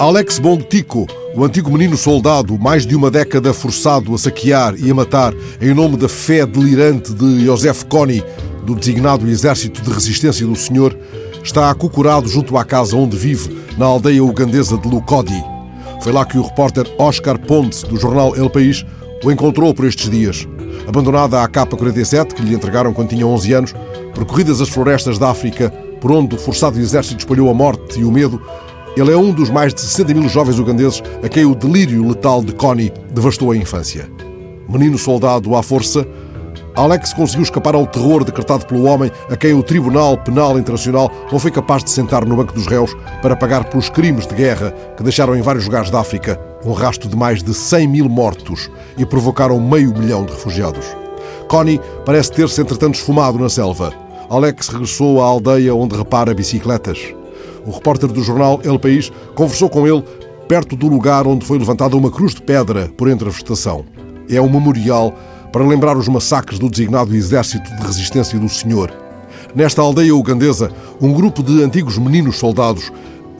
Alex Bongtico, o antigo menino soldado, mais de uma década forçado a saquear e a matar em nome da fé delirante de Joseph Kony, do designado Exército de Resistência do Senhor, está acocorado junto à casa onde vive, na aldeia ugandesa de Lukodi. Foi lá que o repórter Oscar Pontes, do jornal El País, o encontrou por estes dias. Abandonada a K-47, que lhe entregaram quando tinha 11 anos, percorridas as florestas da África, por onde o forçado exército espalhou a morte e o medo, ele é um dos mais de 60 mil jovens ugandeses a quem o delírio letal de Connie devastou a infância. Menino soldado à força, Alex conseguiu escapar ao terror decretado pelo homem a quem o Tribunal Penal Internacional não foi capaz de sentar no banco dos réus para pagar pelos crimes de guerra que deixaram em vários lugares da África um rasto de mais de 100 mil mortos e provocaram meio milhão de refugiados. Connie parece ter-se entretanto esfumado na selva. Alex regressou à aldeia onde repara bicicletas. O repórter do jornal El País conversou com ele perto do lugar onde foi levantada uma cruz de pedra por entre a vegetação. É um memorial para lembrar os massacres do designado Exército de Resistência do Senhor. Nesta aldeia ugandesa, um grupo de antigos meninos soldados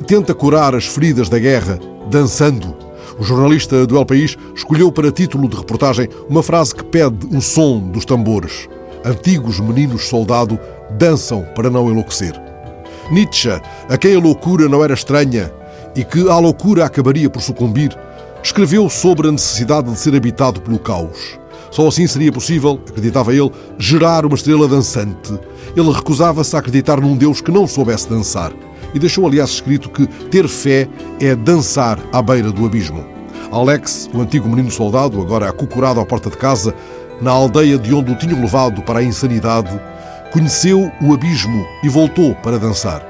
tenta curar as feridas da guerra dançando. O jornalista do El País escolheu para título de reportagem uma frase que pede o som dos tambores. Antigos meninos soldado dançam para não enlouquecer. Nietzsche, a quem a loucura não era estranha e que à loucura acabaria por sucumbir, escreveu sobre a necessidade de ser habitado pelo caos. Só assim seria possível, acreditava ele, gerar uma estrela dançante. Ele recusava-se a acreditar num Deus que não soubesse dançar. E deixou, aliás, escrito que ter fé é dançar à beira do abismo. Alex, o antigo menino soldado, agora acocorado à porta de casa, na aldeia de onde o tinham levado para a insanidade, conheceu o abismo e voltou para dançar.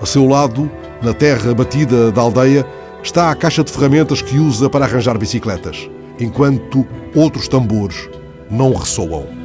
A seu lado, na terra batida da aldeia, está a caixa de ferramentas que usa para arranjar bicicletas enquanto outros tambores não ressoam.